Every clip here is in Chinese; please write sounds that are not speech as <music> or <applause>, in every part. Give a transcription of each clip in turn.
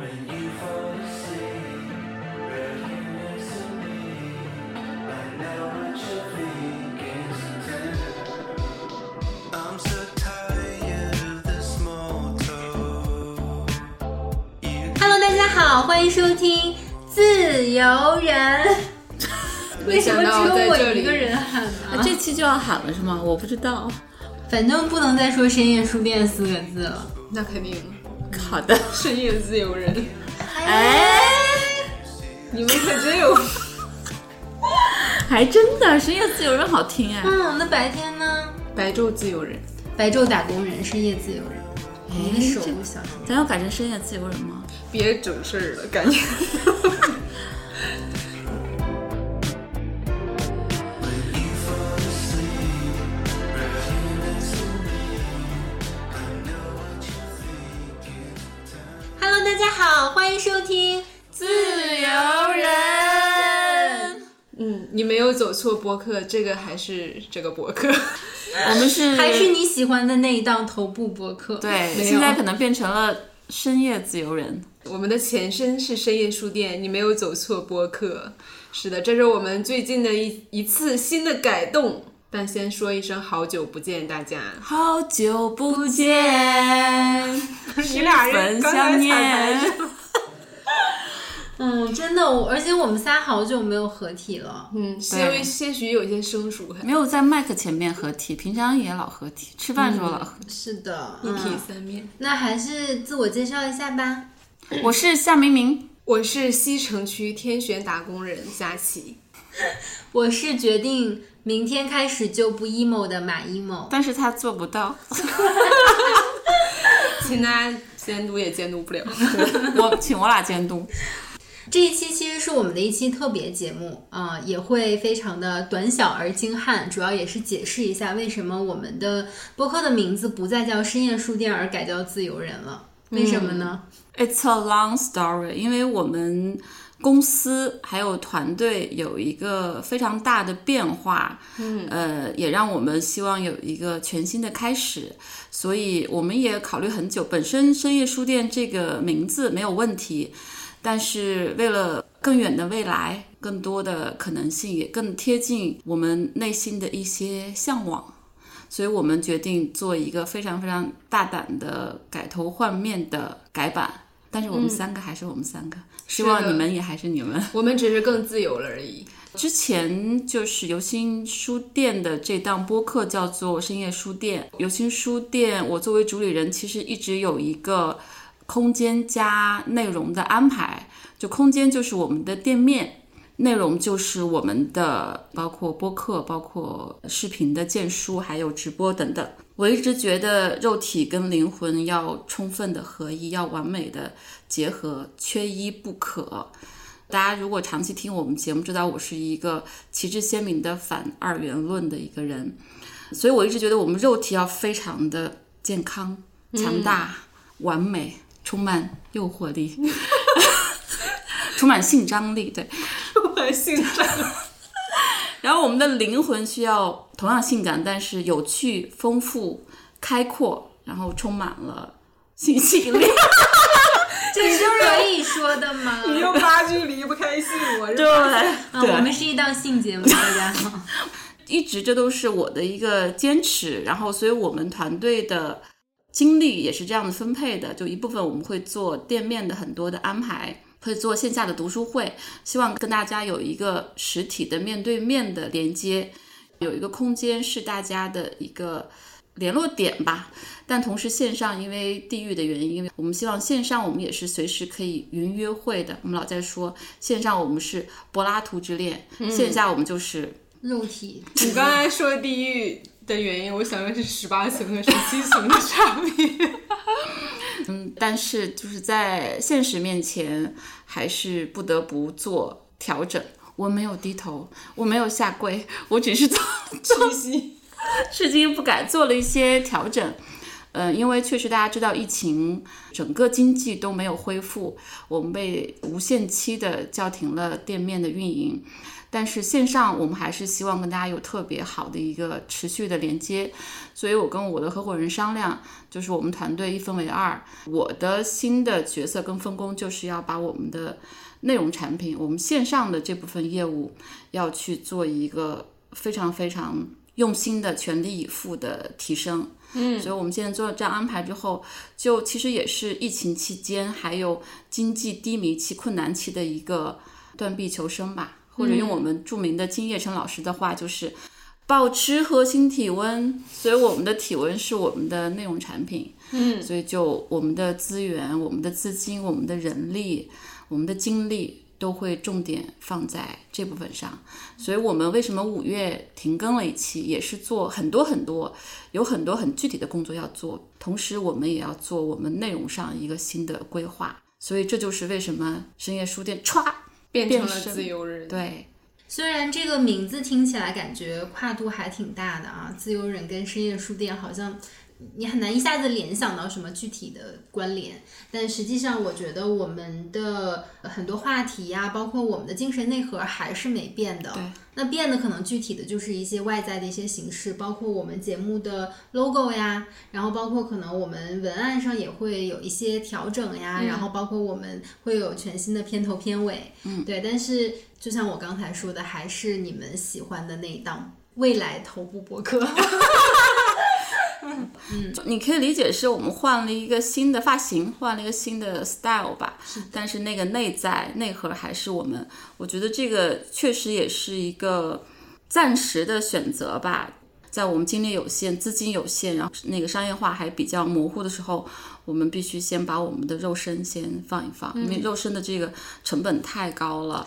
Hello，大家好，欢迎收听《自由人》。<laughs> 为什么只有我一个人喊呢？这期就要喊了是吗？我不知道。反正不能再说深夜书店四个字了。那肯定，好的，深夜自由人，哎，你们可真有。<laughs> 还真的深夜自由人好听哎。嗯，那白天呢？白昼自由人，白昼打工人，深夜自由人。你的手这不小心。咱要改成深夜自由人吗？别整事儿了，感觉。你没有走错播客，这个还是这个播客。<laughs> 我们是还是你喜欢的那一档头部播客。，对，现在可能变成了深夜自由人。我们的前身是深夜书店，你没有走错播客。是的，这是我们最近的一一次新的改动。但先说一声好久不见，大家。好久不见，<laughs> 你俩人分刚才想彩排念。嗯，真的，我而且我们仨好久没有合体了。嗯，些微些许有些生疏，没有在麦克前面合体，平常也老合体，吃饭时候老合体。是的，一体嗯三面。那还是自我介绍一下吧。我是夏明明，我是西城区天选打工人佳琪。<laughs> 我是决定明天开始就不 emo 的马 emo。<laughs> 但是他做不到。<laughs> 请大家监督也监督不了。我请我俩监督。这一期其实是我们的一期特别节目啊、也会非常的短小而精悍，主要也是解释一下为什么我们的播客的名字不再叫深夜书店，而改叫自由人了。为什么呢？It's a long story，因为我们公司还有团队有一个非常大的变化，嗯，呃，也让我们希望有一个全新的开始，所以我们也考虑很久。本身深夜书店这个名字没有问题，但是为了更远的未来，更多的可能性，也更贴近我们内心的一些向往。所以我们决定做一个非常非常大胆的改头换面的改版，但是我们三个还是我们三个，希望你们也还是你们。<laughs> 我们只是更自由了而已。之前就是游心书店的这档播客叫做深夜书店，游心书店，我作为主理人，其实一直有一个空间加内容的安排，就空间就是我们的店面。内容就是我们的，包括播客、包括视频的荐书，还有直播等等。我一直觉得肉体跟灵魂要充分的合一，要完美的结合，缺一不可。大家如果长期听我们节目，知道我是一个旗帜鲜明的反二元论的一个人，所以我一直觉得我们肉体要非常的健康、强大、完美，充满诱惑力，<laughs> 充满性张力，对。<laughs> 充满性张力，然后我们的灵魂需要同样性感，但是有趣、丰富、开阔，然后充满了性吸引力。<laughs> 这是可以说的吗？你又八句离不开性，我是对，啊，我们是一档性节目，大家好。一直这都是我的一个坚持，然后所以我们团队的精力也是这样的分配的，就一部分我们会做店面的很多的安排，会做线下的读书会，希望跟大家有一个实体的面对面的连接，有一个空间是大家的一个联络点吧。但同时线上因为地域的原因，我们希望线上我们也是随时可以云约会的。我们老在说线上我们是柏拉图之恋，线下我们就是。肉体，你刚才说地狱的原因，我想的是十八层和十七层的差别。<laughs> 嗯，但是就是在现实面前，还是不得不做调整。我没有低头，我没有下跪，我只是做 <laughs> 屈膝，至今不敢做了一些调整。嗯，因为确实大家知道疫情，整个经济都没有恢复，我们被无限期的叫停了店面的运营。但是线上我们还是希望跟大家有特别好的一个持续的连接，所以我跟我的合伙人商量，就是我们团队一分为二，我的新的角色跟分工就是要把我们的内容产品，我们线上的这部分业务要去做一个非常非常用心的全力以赴的提升。嗯，所以我们现在做了这样安排之后，就其实也是疫情期间还有经济低迷期、困难期的一个断臂求生吧。或者用我们著名的金叶成老师的话，就是保持核心体温。所以我们的体温是我们的内容产品。嗯，所以就我们的资源、我们的资金、我们的人力、我们的精力都会重点放在这部分上。所以我们为什么五月停更了一期，也是做很多很多，有很多很具体的工作要做。同时，我们也要做我们内容上一个新的规划。所以这就是为什么深夜书店歘。变成了自由人。对，虽然这个名字听起来感觉跨度还挺大的啊，自由人跟深夜书店好像你很难一下子联想到什么具体的关联，但实际上我觉得我们的很多话题呀、包括我们的精神内核还是没变的。对，那变的可能具体的就是一些外在的一些形式，包括我们节目的 logo 呀，然后包括可能我们文案上也会有一些调整呀，然后包括我们会有全新的片头片尾，嗯，对。但是就像我刚才说的，还是你们喜欢的那一档未来头部博客。<laughs> 你可以理解是我们换了一个新的发型，换了一个新的 style 吧。但是那个内在内核还是我们，我觉得这个确实也是一个暂时的选择吧。在我们精力有限、资金有限，然后那个商业化还比较模糊的时候，我们必须先把我们的肉身先放一放，因为肉身的这个成本太高了，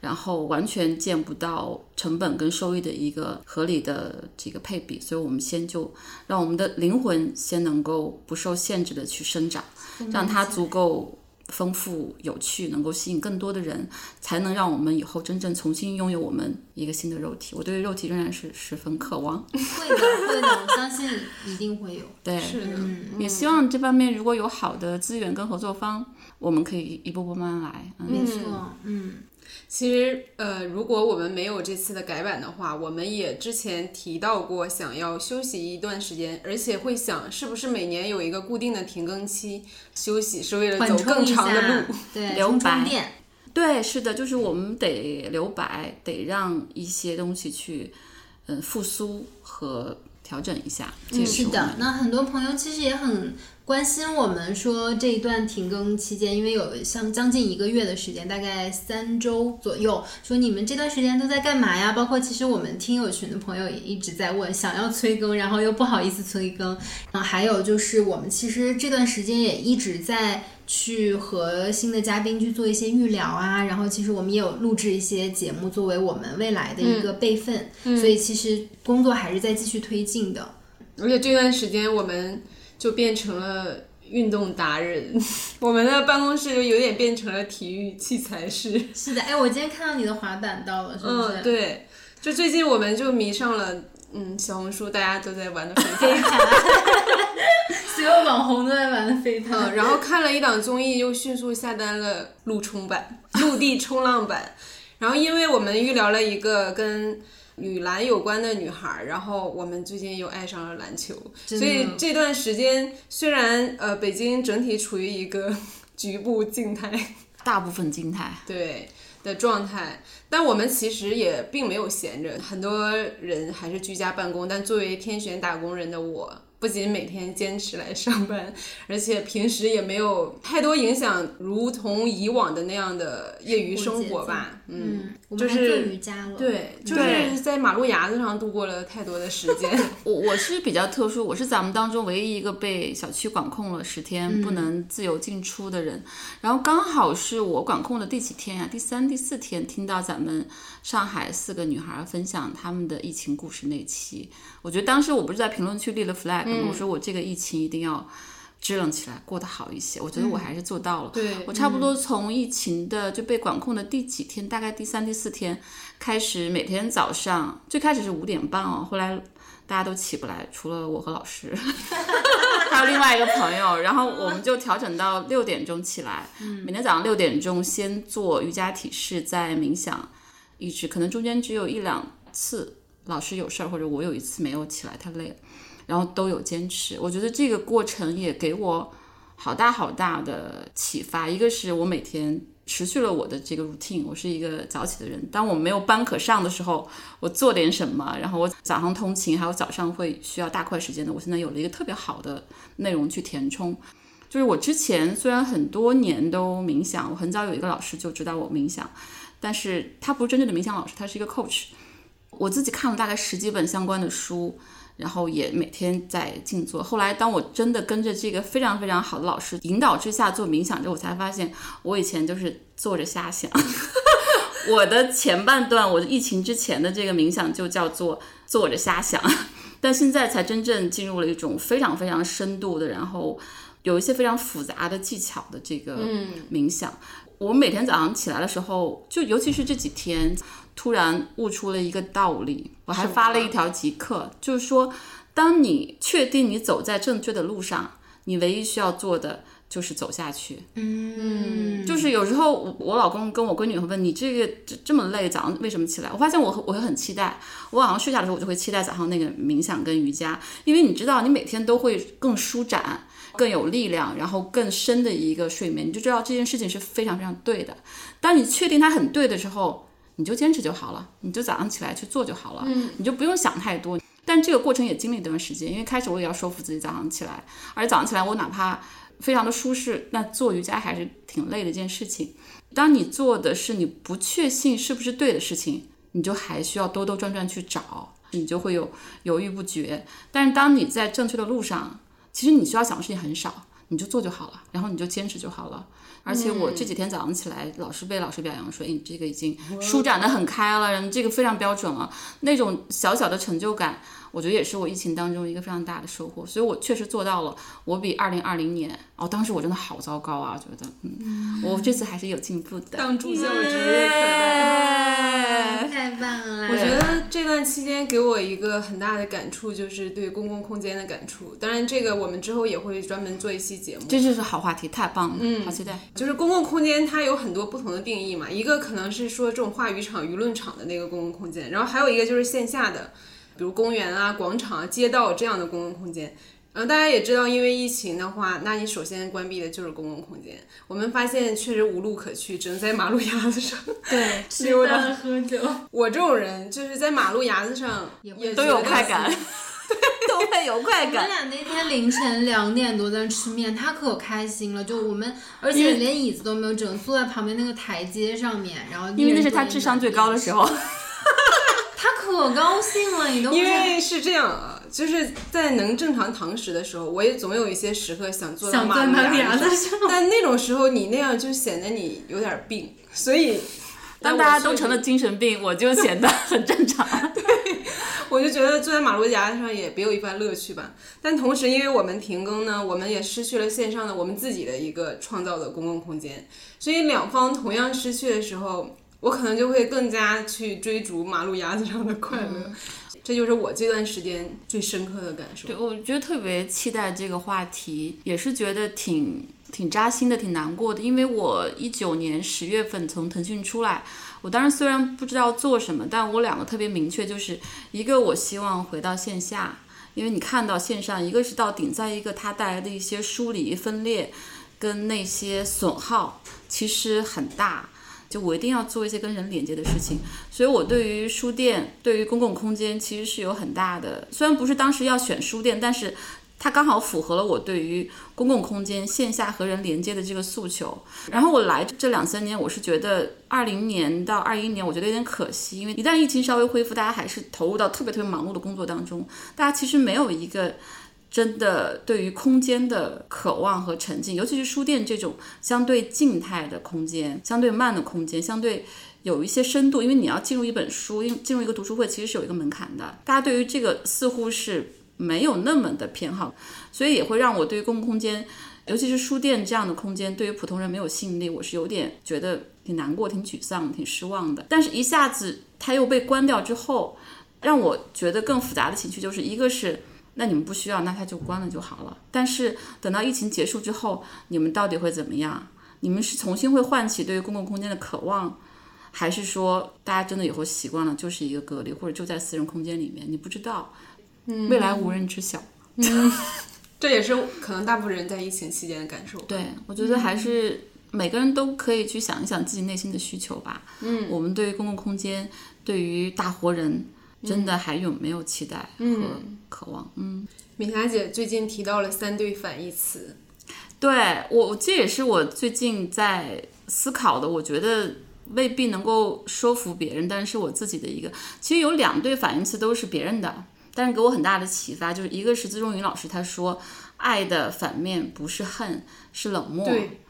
然后完全见不到成本跟收益的一个合理的这个配比，所以我们先就让我们的灵魂先能够不受限制的去生长，让它足够。丰富有趣，能够吸引更多的人，才能让我们以后真正重新拥有我们一个新的肉体。我对肉体仍然是十分渴望。会的，会的，我相信一定会有。<laughs> 对，是的，也希望这方面如果有好的资源跟合作方，我们可以一步步慢慢来。嗯，没错，嗯。其实，呃，如果我们没有这次的改版的话，我们也之前提到过想要休息一段时间，而且会想是不是每年有一个固定的停更期，休息是为了走更长的路。对，<laughs> 留白。对，是的，就是我们得留白，得让一些东西去，嗯，复苏和调整一下。这个我们是的，那很多朋友其实也很关心我们说这一段停更期间，因为有像将近一个月的时间，大概三周左右，说你们这段时间都在干嘛呀？包括其实我们听友群的朋友也一直在问，想要催更，然后又不好意思催更。啊，还有就是我们其实这段时间也一直在。去和新的嘉宾去做一些预聊啊，然后其实我们也有录制一些节目作为我们未来的一个备份，所以其实工作还是在继续推进的。而且这段时间我们就变成了运动达人，<laughs> 我们的办公室就有点变成了体育器材室。是的，哎，我今天看到你的滑板到了，是不是？嗯，对，就最近我们就迷上了，嗯，小红书大家都在玩的飞盘。<laughs> 所有网红都在玩飞盘。嗯，然后看了一档综艺，又迅速下单了陆冲版、<laughs> 陆地冲浪版。然后，因为我们预聊了一个跟女篮有关的女孩，然后我们最近又爱上了篮球，所以这段时间虽然呃北京整体处于一个局部静态，大部分静态。<laughs> 对的状态，但我们其实也并没有闲着，很多人还是居家办公。但作为天选打工人的我，不仅每天坚持来上班，而且平时也没有太多影响，如同以往的那样的业余生活吧。嗯，我们还做就是瑜伽了。对，就是在马路牙子上度过了太多的时间。<laughs> 我我是比较特殊，我是咱们当中唯一一个被小区管控了十天、不能自由进出的人。然后刚好是我管控的第几天呀、第三、第四天，听到咱们上海四个女孩分享她们的疫情故事那期，我觉得当时我不是在评论区立了 flag 吗？我说我这个疫情一定要。支棱起来，过得好一些。我觉得我还是做到了。对我差不多从疫情的就被管控的第几天，大概第三、第四天开始，每天早上最开始是五点半哦，后来大家都起不来，除了我和老师。<laughs> 还有另外一个朋友，然后我们就调整到六点钟起来，嗯每天早上六点钟先做瑜伽体式，再冥想，一直可能中间只有一两次老师有事儿，或者我有一次没有起来太累了，然后都有坚持。我觉得这个过程也给我好大好大的启发，一个是我每天。持续了我的这个 routine，我是一个早起的人。当我没有班可上的时候，我做点什么，然后我早上通勤，还有早上会需要大块时间的，我现在有了一个特别好的内容去填充。就是我之前虽然很多年都冥想，我很早有一个老师就知道我冥想，但是他不是真正的冥想老师，他是一个 coach。我自己看了大概十几本相关的书。然后也每天在静坐。后来，当我真的跟着这个非常非常好的老师引导之下做冥想之后，我才发现我以前就是坐着瞎想。<laughs> 我的前半段，我的疫情之前的这个冥想就叫做坐着瞎想，<laughs> 但现在才真正进入了一种非常非常深度的，然后有一些非常复杂的技巧的这个冥想。我每天早上起来的时候，就尤其是这几天。突然悟出了一个道理，我还发了一条即刻，就是说，当你确定你走在正确的路上，你唯一需要做的就是走下去。嗯，就是有时候我我老公跟我闺女会问你这个这这么累，早上为什么起来？我发现我我会很期待，我晚上睡下的时候我就会期待早上那个冥想跟瑜伽，因为你知道你每天都会更舒展、更有力量，然后更深的一个睡眠，你就知道这件事情是非常非常对的。当你确定它很对的时候。你就坚持就好了，你就早上起来去做就好了，嗯，你就不用想太多。但这个过程也经历一段时间，因为开始我也要说服自己早上起来，而且早上起来我哪怕非常的舒适，那做瑜伽还是挺累的一件事情。当你做的是你不确信是不是对的事情，你就还需要兜兜转转去找，你就会有犹豫不决。但是当你在正确的路上，其实你需要想的事情很少，你就做就好了，然后你就坚持就好了。而且我这几天早上起来，老是被老师表扬说：“哎，你这个已经舒展的很开了，然后这个非常标准了。”那种小小的成就感，我觉得也是我疫情当中一个非常大的收获。所以我确实做到了，我比二零二零年哦，当时我真的好糟糕啊，觉得嗯，我这次还是有进步的。当助教指日可待，太棒了！我觉得这段期间给我一个很大的感触，就是对公共空间的感触。当然，这个我们之后也会专门做一期节目。这就是好话题，太棒了，嗯，好期待。就是公共空间，它有很多不同的定义嘛。一个可能是说这种话语场、舆论场的那个公共空间，然后还有一个就是线下的，比如公园啊、广场啊、街道这样的公共空间。嗯，大家也知道，因为疫情的话，那你首先关闭的就是公共空间。我们发现确实无路可去，只能在马路牙子上对 <laughs> 溜达喝酒。我这种人就是在马路牙子上也都有快感。<laughs> 都会有快感。我们俩那天凌晨两点多在吃面，他可开心了。就我们，而且连椅子都没有，只能坐在旁边那个台阶上面。然后因为那是他智商最高的时候，<laughs> 他可高兴了。你都因为是这样啊，就是在能正常堂食的时候，我也总有一些时刻想坐想马路牙子上，但那种时候你那样就显得你有点病，所以当大家都成了精神病，我就显得很正常。<laughs> 对。我就觉得坐在马路牙子上也别有一番乐趣吧。但同时，因为我们停更呢，我们也失去了线上的我们自己的一个创造的公共空间。所以两方同样失去的时候，我可能就会更加去追逐马路牙子上的快乐。这就是我这段时间最深刻的感受。对，我觉得特别期待这个话题，也是觉得挺挺扎心的，挺难过的。因为我一九年十月份从腾讯出来。我当时虽然不知道做什么，但我两个特别明确，就是一个我希望回到线下，因为你看到线上，一个是到顶，在一个它带来的一些疏离、分裂，跟那些损耗其实很大，就我一定要做一些跟人连接的事情。所以我对于书店、对于公共空间其实是有很大的，虽然不是当时要选书店，但是。它刚好符合了我对于公共空间线下和人连接的这个诉求。然后我来这两三年，我是觉得二零年到二一年，我觉得有点可惜，因为一旦疫情稍微恢复，大家还是投入到特别特别忙碌的工作当中，大家其实没有一个真的对于空间的渴望和沉浸，尤其是书店这种相对静态的空间、相对慢的空间、相对有一些深度，因为你要进入一本书、进进入一个读书会，其实是有一个门槛的。大家对于这个似乎是。没有那么的偏好，所以也会让我对于公共空间，尤其是书店这样的空间，对于普通人没有吸引力。我是有点觉得挺难过、挺沮丧、挺失望的。但是，一下子它又被关掉之后，让我觉得更复杂的情绪就是一个是那你们不需要，那它就关了就好了。但是等到疫情结束之后，你们到底会怎么样？你们是重新会唤起对于公共空间的渴望，还是说大家真的以后习惯了就是一个隔离，或者就在私人空间里面？你不知道，未来无人知晓。嗯 <laughs> 这也是可能大部分人在疫情期间的感受。对，我觉得还是每个人都可以去想一想自己内心的需求吧。嗯，我们对于公共空间，对于大活人，真的还有没有期待和渴望？嗯，米霞姐最近提到了三对反义词，对我，这也是我最近在思考的。我觉得未必能够说服别人，但是我自己的一个，其实有两对反义词都是别人的，但是给我很大的启发，就是一个是资中云老师他说，爱的反面不是恨，是冷漠。对，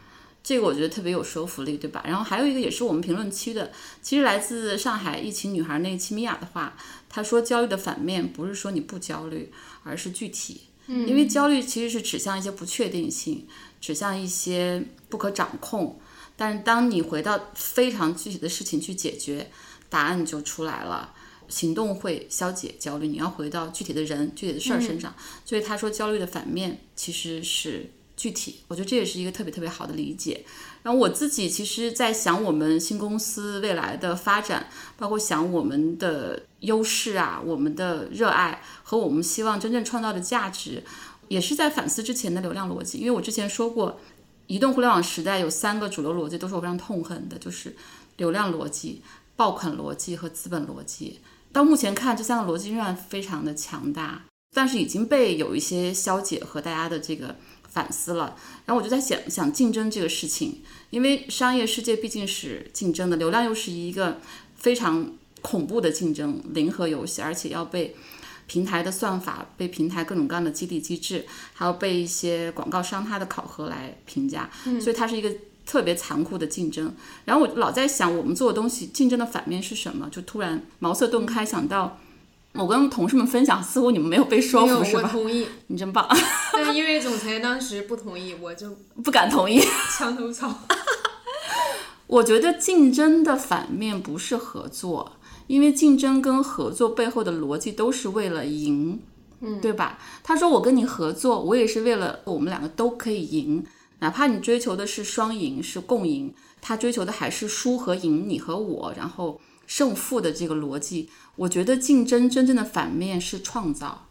这个我觉得特别有说服力，对吧？然后还有一个也是我们评论区的，其实来自上海疫情女孩那一期米娅的话，她说焦虑的反面不是说你不焦虑，而是具体。嗯，因为焦虑其实是指向一些不确定性，指向一些不可掌控。但是当你回到非常具体的事情去解决，答案就出来了。行动会消解焦虑，你要回到具体的人、具体的事儿身上。所以他说，焦虑的反面其实是具体。我觉得这也是一个特别特别好的理解。然后我自己其实，在想我们新公司未来的发展，包括想我们的优势啊、我们的热爱和我们希望真正创造的价值，也是在反思之前的流量逻辑。因为我之前说过，移动互联网时代有三个主流逻辑都是我非常痛恨的，就是流量逻辑、爆款逻辑和资本逻辑。到目前看，这三个逻辑仍然非常的强大，但是已经被有一些消解和大家的这个反思了。然后我就在想想竞争这个事情，因为商业世界毕竟是竞争的，流量又是一个非常恐怖的竞争零和游戏，而且要被平台的算法、被平台各种各样的激励机制，还要被一些广告商他的考核来评价，所以它是一个。特别残酷的竞争，然后我老在想，我们做的东西竞争的反面是什么？就突然茅塞顿开，想到我跟同事们分享，似乎你们没有被说服，是吧？我同意，你真棒，<laughs> 但因为总裁当时不同意，我就不敢同意。墙头草。我觉得竞争的反面不是合作，因为竞争跟合作背后的逻辑都是为了赢，嗯，对吧？他说我跟你合作，我也是为了我们两个都可以赢。哪怕你追求的是双赢，是共赢，他追求的还是输和赢，你和我，然后胜负的这个逻辑。我觉得竞争真正的反面是创造，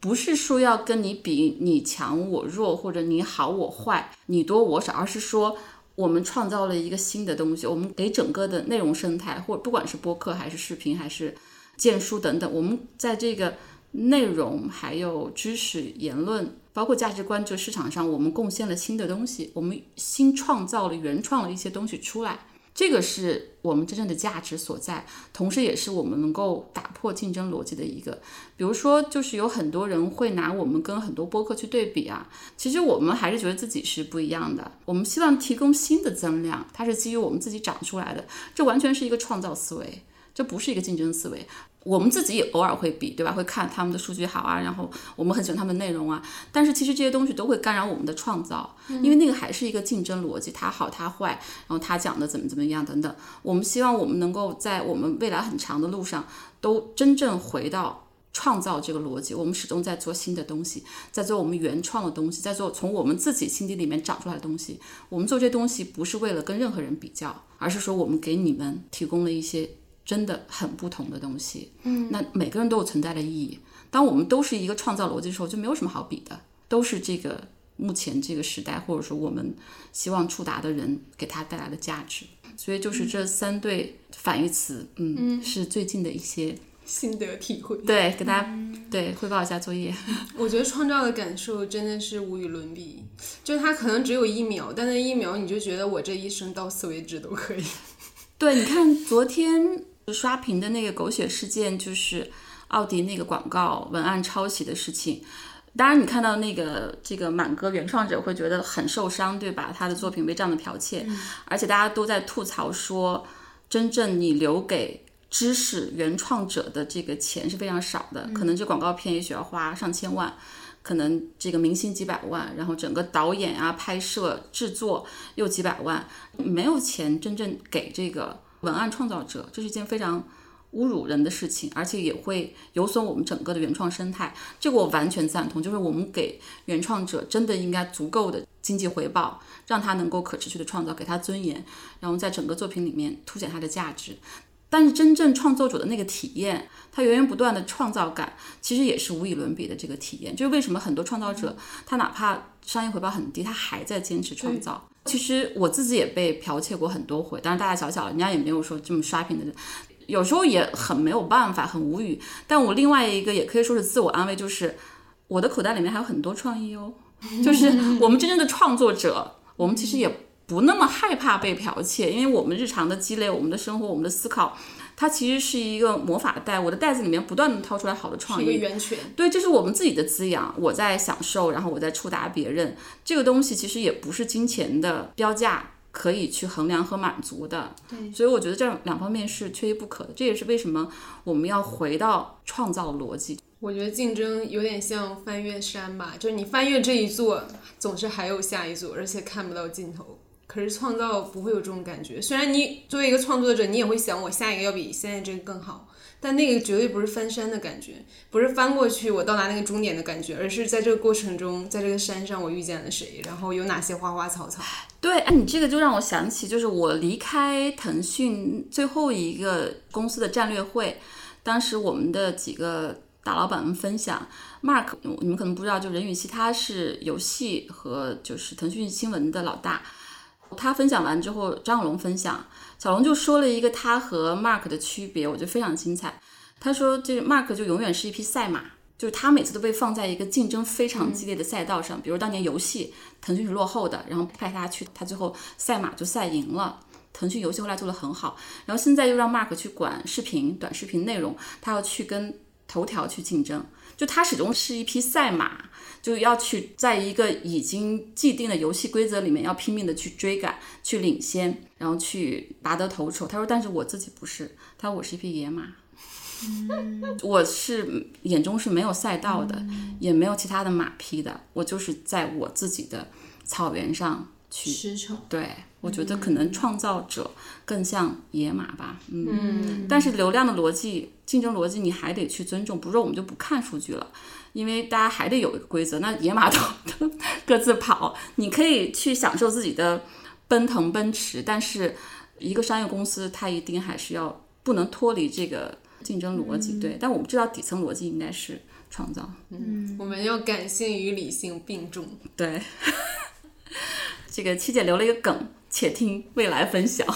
不是说要跟你比你强我弱，或者你好我坏，你多我少，而是说我们创造了一个新的东西，我们给整个的内容生态，或不管是播客还是视频还是荐书等等，我们在这个内容还有知识言论。包括价值观，这个市场上，我们贡献了新的东西，我们新创造了、原创了一些东西出来，这个是我们真正的价值所在，同时也是我们能够打破竞争逻辑的一个。比如说，就是有很多人会拿我们跟很多播客去对比啊，其实我们还是觉得自己是不一样的。我们希望提供新的增量，它是基于我们自己长出来的，这完全是一个创造思维，这不是一个竞争思维。我们自己也偶尔会比，对吧？会看他们的数据好啊，然后我们很喜欢他们的内容啊。但是其实这些东西都会干扰我们的创造，因为那个还是一个竞争逻辑，他好他坏，然后他讲的怎么怎么样等等。我们希望我们能够在我们未来很长的路上，都真正回到创造这个逻辑。我们始终在做新的东西，在做我们原创的东西，在做从我们自己心底里面长出来的东西。我们做这些东西不是为了跟任何人比较，而是说我们给你们提供了一些。真的很不同的东西，嗯，那每个人都有存在的意义。当我们都是一个创造逻辑的时候，就没有什么好比的，都是这个目前这个时代，或者说我们希望触达的人给他带来的价值。所以就是这三对反义词，嗯，是最近的一些心得体会。对，给大家对汇报一下作业。<laughs> 我觉得创造的感受真的是无与伦比，就是它可能只有一秒，但那一秒你就觉得我这一生到此为止都可以。<laughs> 对，你看昨天。刷屏的那个狗血事件就是奥迪那个广告文案抄袭的事情。当然，你看到那个这个满哥原创者会觉得很受伤，对吧？他的作品被这样的剽窃，而且大家都在吐槽说，真正你留给知识原创者的这个钱是非常少的，可能这广告片也许要花上千万，可能这个明星几百万，然后整个导演啊、拍摄、制作又几百万，没有钱真正给这个。文案创造者，这是一件非常侮辱人的事情，而且也会有损我们整个的原创生态。这个我完全赞同，就是我们给原创者真的应该足够的经济回报，让他能够可持续的创造，给他尊严，然后在整个作品里面凸显他的价值。但是真正创作者的那个体验，他源源不断的创造感，其实也是无与伦比的这个体验。就是为什么很多创造者，他哪怕商业回报很低，他还在坚持创造。其实我自己也被剽窃过很多回，但是大大小小，人家也没有说这么刷屏的人。有时候也很没有办法，很无语。但我另外一个也可以说是自我安慰，就是我的口袋里面还有很多创意哦。<laughs> 就是我们真正的创作者，我们其实也不那么害怕被剽窃，因为我们日常的积累、我们的生活、我们的思考，它其实是一个魔法袋。我的袋子里面不断的掏出来好的创意一个意，源泉。对，这是我们自己的滋养，我在享受，然后我在触达别人。这个东西其实也不是金钱的标价可以去衡量和满足的。对，所以我觉得这两方面是缺一不可的。这也是为什么我们要回到创造逻辑。我觉得竞争有点像翻越山吧，就是你翻越这一座，总是还有下一座，而且看不到尽头。可是创造不会有这种感觉，虽然你作为一个创作者，你也会想我下一个要比现在这个更好，但那个绝对不是翻山的感觉，不是翻过去我到达那个终点的感觉，而是在这个过程中，在这个山上我遇见了谁，然后有哪些花花草草。对，哎，你这个就让我想起，就是我离开腾讯最后一个公司的战略会，当时我们的几个大老板们分享，Mark，你们可能不知道，就任宇熙他是游戏和就是腾讯新闻的老大。他分享完之后，张小龙分享，小龙就说了一个他和 Mark 的区别，我觉得非常精彩。他说，这 Mark 就永远是一匹赛马，就是他每次都被放在一个竞争非常激烈的赛道上，比如当年游戏腾讯是落后的，然后派他去，他最后赛马就赛赢了。腾讯游戏后来做得很好，然后现在又让 Mark 去管视频、短视频内容，他要去跟头条去竞争，就它始终是一匹赛马，就要去在一个已经既定的游戏规则里面，要拼命的去追赶、去领先，然后去拔得头筹。他说：“但是我自己不是，他说我是一匹野马，<laughs> 我是眼中是没有赛道的，也没有其他的马匹的，我就是在我自己的草原上去驰骋。对，我觉得可能创造者更像野马吧，嗯，但是流量的逻辑、竞争逻辑你还得去尊重，不是说我们就不看数据了，因为大家还得有一个规则。那野马都 <laughs> 都各自跑，你可以去享受自己的奔腾奔驰，但是一个商业公司它一定还是要不能脱离这个竞争逻辑，对。但我们知道底层逻辑应该是创造，嗯我们要感性与理性并重。对。<laughs> 这个七姐留了一个梗，且听未来分享。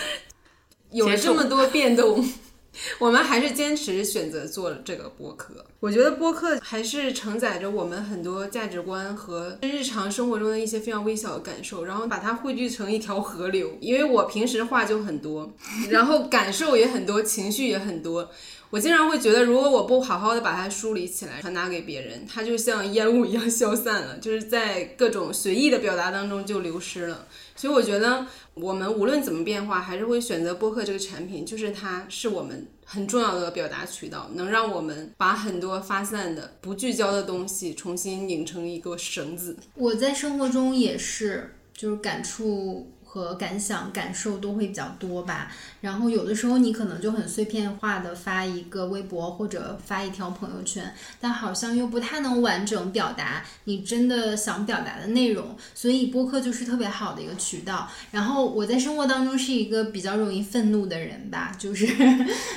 <laughs> 有了这么多变动，<laughs> 我们还是坚持选择做这个播客。我觉得播客还是承载着我们很多价值观和日常生活中的一些非常微小的感受，然后把它汇聚成一条河流。因为我平时话就很多，<laughs> 然后感受也很多，情绪也很多。我经常会觉得，如果我不好好的把它梳理起来，传达给别人，它就像烟雾一样消散了，就是在各种随意的表达当中就流失了。所以我觉得，我们无论怎么变化，还是会选择播客这个产品，就是它是我们很重要的表达渠道，能让我们把很多发散的、不聚焦的东西重新拧成一个绳子。我在生活中也是，就是感触和感想、感受都会比较多吧。然后有的时候你可能就很碎片化的发一个微博或者发一条朋友圈，但好像又不太能完整表达你真的想表达的内容，所以播客就是特别好的一个渠道。然后我在生活当中是一个比较容易愤怒的人吧，就是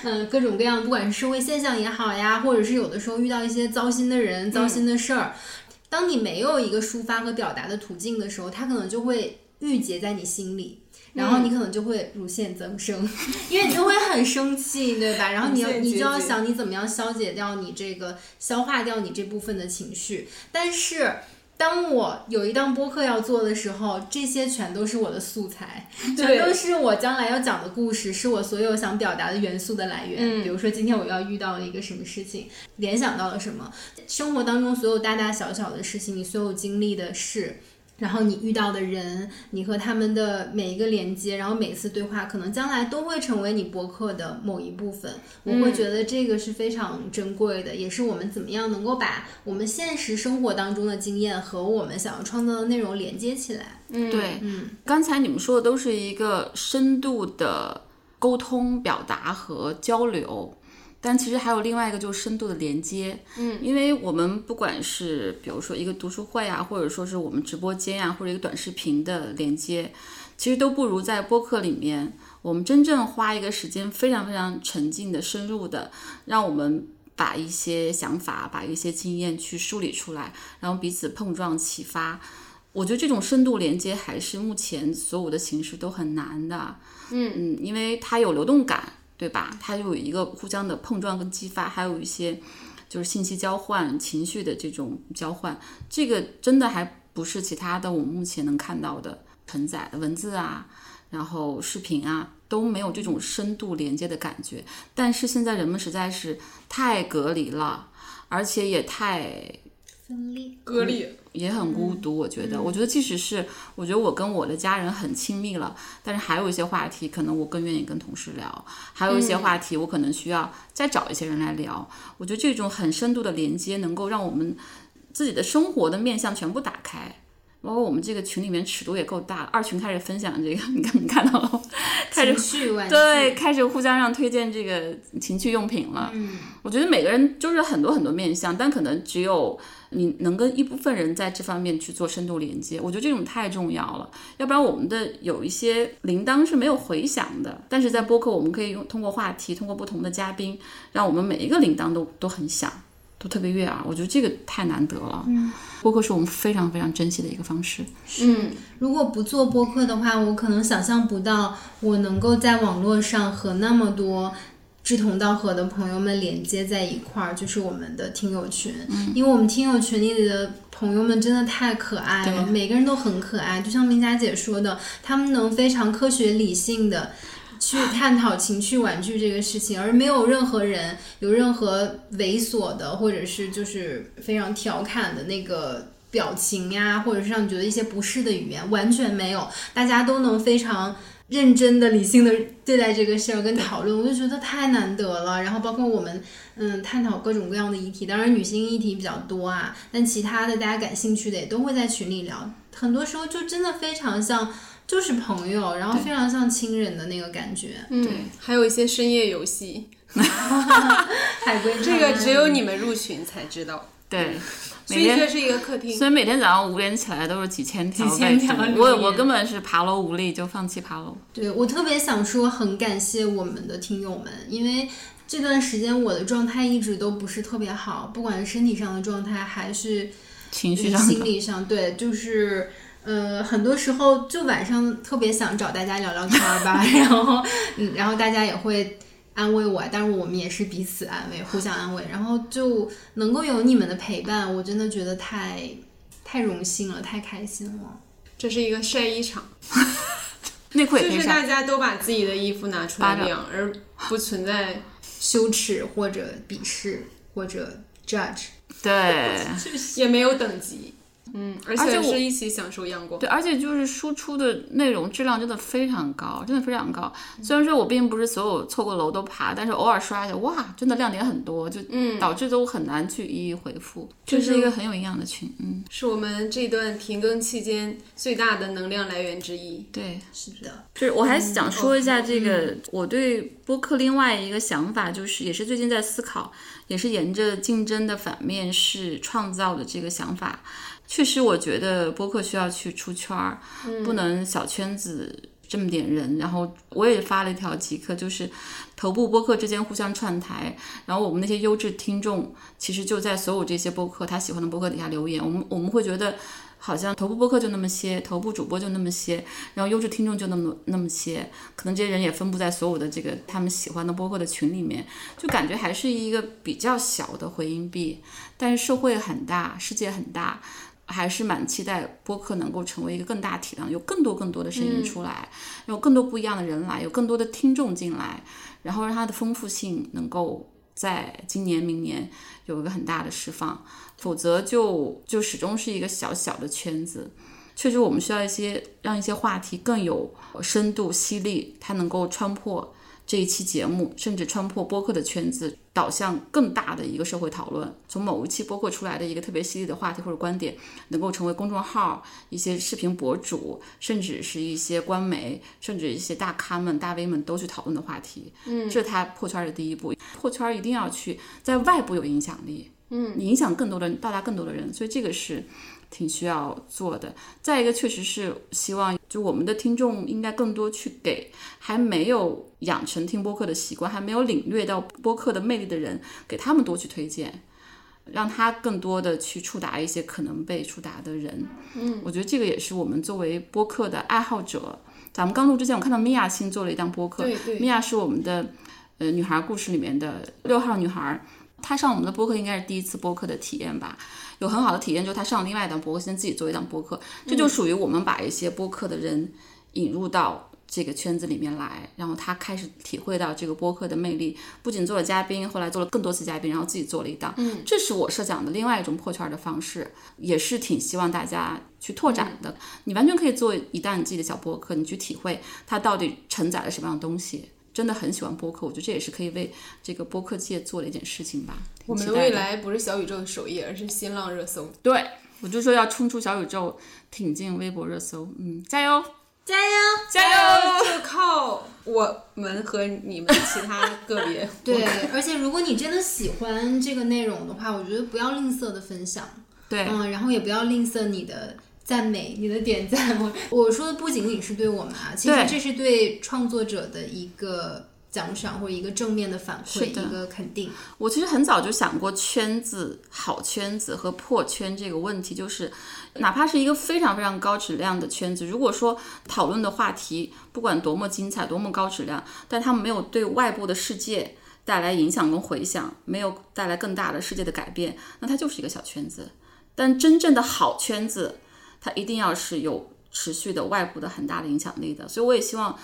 嗯 <laughs> 各种各样，不管是社会现象也好呀，或者是有的时候遇到一些糟心的人、糟心的事儿。当你没有一个抒发和表达的途径的时候，它可能就会郁结在你心里，然后你可能就会乳腺增生，<laughs> 因为你就会很生气，对吧？然后你要你就要想你怎么样消解掉你这个消化掉你这部分的情绪，但是。当我有一档播客要做的时候，这些全都是我的素材，<laughs> 全都是我将来要讲的故事，是我所有想表达的元素的来源。嗯比如说今天我要遇到了一个什么事情，联想到了什么，生活当中所有大大小小的事情，你所有经历的事，然后你遇到的人，你和他们的每一个连接，然后每次对话，可能将来都会成为你博客的某一部分。我会觉得这个是非常珍贵的，也是我们怎么样能够把我们现实生活当中的经验和我们想要创造的内容连接起来。嗯对，嗯刚才你们说的都是一个深度的沟通、表达和交流。但其实还有另外一个就是深度的连接，嗯，因为我们不管是比如说一个读书会啊，或者说是我们直播间啊，或者一个短视频的连接，其实都不如在播客里面，我们真正花一个时间非常非常沉浸的、深入的，让我们把一些想法、把一些经验去梳理出来，然后彼此碰撞启发。我觉得这种深度连接还是目前所有的形式都很难的，嗯嗯，因为它有流动感。对吧？它就有一个互相的碰撞跟激发，还有一些就是信息交换、情绪的这种交换，这个真的还不是其他的我们目前能看到的承载文字啊，然后视频啊都没有这种深度连接的感觉。但是现在人们实在是太隔离了，而且也太分裂。割裂。也很孤独，我觉得，我觉得即使是我觉得我跟我的家人很亲密了，但是还有一些话题，可能我更愿意跟同事聊，还有一些话题，我可能需要再找一些人来聊。我觉得这种很深度的连接，能够让我们自己的生活的面向全部打开。包括我们这个群里面尺度也够大，二群开始分享这个，<laughs> 你看你看到了吗？开始对，开始互相让推荐这个情趣用品了。嗯，我觉得每个人就是很多很多面向，但可能只有你能跟一部分人在这方面去做深度连接。我觉得这种太重要了，要不然我们的有一些铃铛是没有回响的。但是在播客，我们可以用通过话题，通过不同的嘉宾，让我们每一个铃铛都都很响，都特别悦耳。我觉得这个太难得了。嗯，播客是我们非常非常珍惜的一个方式。嗯，如果不做播客的话，我可能想象不到我能够在网络上和那么多志同道合的朋友们连接在一块儿，就是我们的听友群。嗯因为我们听友群里的朋友们真的太可爱了，每个人都很可爱。就像明佳姐说的，他们能非常科学理性的。去探讨情趣玩具这个事情，而没有任何人有任何猥琐的，或者是就是非常调侃的那个表情呀，或者是让你觉得一些不适的语言，完全没有，大家都能非常认真的、理性的对待这个事儿跟讨论，我就觉得太难得了。然后包括我们，嗯，探讨各种各样的议题，当然女性议题比较多啊，但其他的大家感兴趣的也都会在群里聊，很多时候就真的非常像。就是朋友，然后非常像亲人的那个感觉。嗯，还有一些深夜游戏 <laughs> <laughs> 海龟这个只有你们入群才知道，对，所以这是一个客厅。所以每天早上五点起来都是几千条几千条我我根本是爬楼无力，就放弃爬楼。对我特别想说，很感谢我们的听友们，因为这段时间我的状态一直都不是特别好，不管是身体上的状态还是情绪上心理上，对，就是。呃，很多时候就晚上特别想找大家聊聊天儿吧，<laughs> 然后，嗯，然后大家也会安慰我，但是我们也是彼此安慰，互相安慰，然后就能够有你们的陪伴，我真的觉得太太荣幸了，太开心了。这是一个晒衣场，<laughs> 内裤也可以就是大，家都把自己的衣服拿出来晾，而不存在羞耻或者鄙视或者 judge，对 <laughs> 也没有等级。嗯，而且是一起享受阳光。对，而且就是输出的内容质量真的非常高，真的非常高。虽然说我并不是所有错过楼都爬，但是偶尔刷一下，哇，真的亮点很多，就嗯导致都很难去一一回复。这就是是一个很有营养的群，嗯，是我们这段停更期间最大的能量来源之一。对。是的，就是我还想说一下这个，我对播客另外一个想法，就是也是最近在思考，也是沿着竞争的反面是创造的这个想法。确实，我觉得播客需要去出圈儿，不能小圈子这么点人。然后我也发了一条即刻，就是头部播客之间互相串台，然后我们那些优质听众其实就在所有这些播客他喜欢的播客底下留言，我们我们会觉得。好像头部播客就那么些，头部主播就那么些，然后优质听众就那么那么些，可能这些人也分布在所有的这个他们喜欢的播客的群里面，就感觉还是一个比较小的回音壁。但是社会很大，世界很大，还是蛮期待播客能够成为一个更大体量，有更多更多的声音出来，有更多不一样的人来，有更多的听众进来，然后让它的丰富性能够在今年、明年有一个很大的释放。否则就就始终是一个小小的圈子。确实，我们需要一些让一些话题更有深度、犀利，它能够穿破这一期节目，甚至穿破播客的圈子，导向更大的一个社会讨论。从某一期播客出来的一个特别犀利的话题或者观点，能够成为公众号、一些视频博主，甚至是一些官媒，甚至一些大咖们、大 V 们都去讨论的话题。嗯，这是他破圈的第一步。破圈一定要去在外部有影响力，嗯，影响更多的人，到达更多的人，所以这个是。挺需要做的。再一个，确实是希望就我们的听众应该更多去给还没有养成听播客的习惯，还没有领略到播客的魅力的人，给他们多去推荐，让他更多的去触达一些可能被触达的人。嗯，我觉得这个也是我们作为播客的爱好者。咱们刚录之前，我看到米娅新做了一档播客，对对米娅是我们的呃女孩故事里面的六号女孩，她上我们的播客应该是第一次播客的体验吧。有很好的体验，就是他上另外一档播客，现在自己做一档播客，这就属于我们把一些播客的人引入到这个圈子里面来，然后他开始体会到这个播客的魅力，不仅做了嘉宾，后来做了更多次嘉宾，然后自己做了一档，嗯，这是我设想的另外一种破圈的方式，也是挺希望大家去拓展的。你完全可以做一档你自己的小播客，你去体会它到底承载了什么样的东西。真的很喜欢播客，我觉得这也是可以为这个播客界做的一件事情吧。我们的未来不是小宇宙的首页，而是新浪热搜。对，我就说要冲出小宇宙，挺进微博热搜。嗯，加油，加油！加油！就靠我们和你们其他个别。<laughs> 对，而且如果你真的喜欢这个内容的话，我觉得不要吝啬的分享。对，嗯，然后也不要吝啬你的赞美，你的点赞。我 <laughs> 我说的不仅仅是对我们啊，其实这是对创作者的一个奖赏或者一个正面的反馈，的一个肯定。我其实很早就想过圈子、好圈子和破圈这个问题，就是哪怕是一个非常非常高质量的圈子，如果说讨论的话题不管多么精彩、多么高质量，但他们没有对外部的世界带来影响跟回响，没有带来更大的世界的改变，那它就是一个小圈子。但真正的好圈子，它一定要是有持续的外部的很大的影响力的。所以我也希望，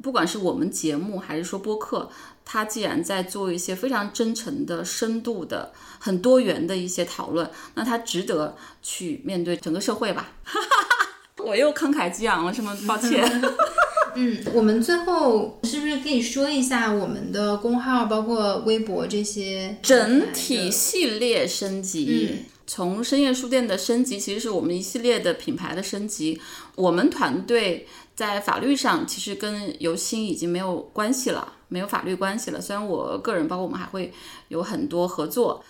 不管是我们节目还是说播客，它既然在做一些非常真诚的、深度的、很多元的一些讨论，那它值得去面对整个社会吧。<laughs> 我又慷慨激昂了，是吗？抱歉。<laughs> 嗯，我们最后是不是可以说一下我们的公号，包括微博这些整体系列升级，从深夜书店的升级，其实是我们一系列的品牌的升级。我们团队在法律上其实跟游心已经没有关系了，没有法律关系了。虽然我个人，包括我们还会有很多合作。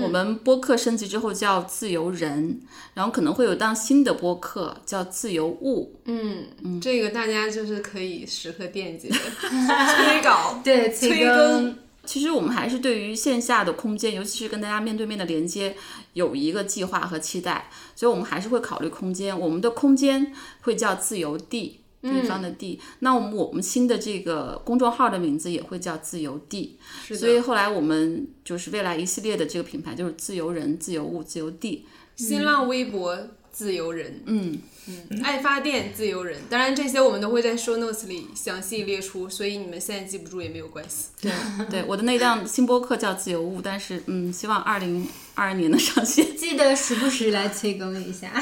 我们播客升级之后叫自由人，然后可能会有档新的播客叫自由物。嗯，嗯这个大家就是可以时刻惦记的，<laughs> 催稿。对催更更。其实我们还是对于线下的空间，尤其是跟大家面对面的连接，有一个计划和期待，所以我们还是会考虑空间。我们的空间会叫自由地，地方的地。那我们我们新的这个公众号的名字也会叫自由地。所以后来我们就是未来一系列的这个品牌就是自由人、自由物、自由地。新浪微博自由人，嗯嗯，爱发电自由人。当然这些我们都会在 show notes 里详细列出，所以你们现在记不住也没有关系。对对，我的那档新播客叫自由物，但是嗯，希望二零二二年能上线。记得时不时来催更一下。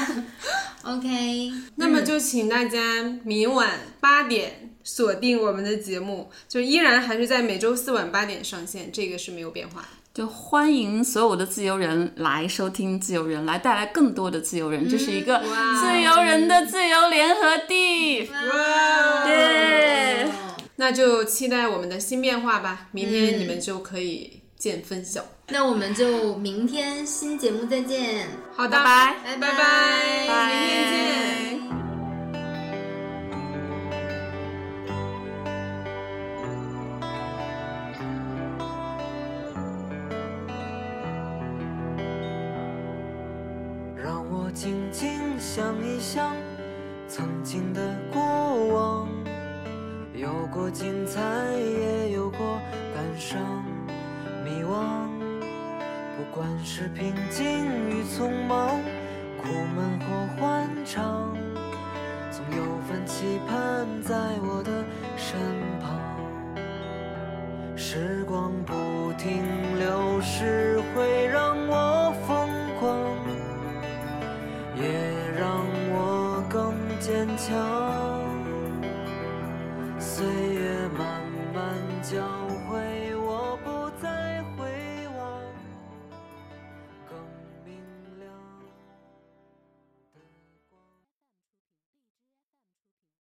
<laughs> OK，那么就请大家明晚八点锁定我们的节目，就依然还是在每周四晚八点上线，这个是没有变化的。就欢迎所有的自由人来收听自由人，来带来更多的自由人。这是一个自由人的自由联合地。哇！耶！那就期待我们的新变化吧，明天你们就可以见分晓。那我们就明天新节目再见。好的，拜拜拜拜拜，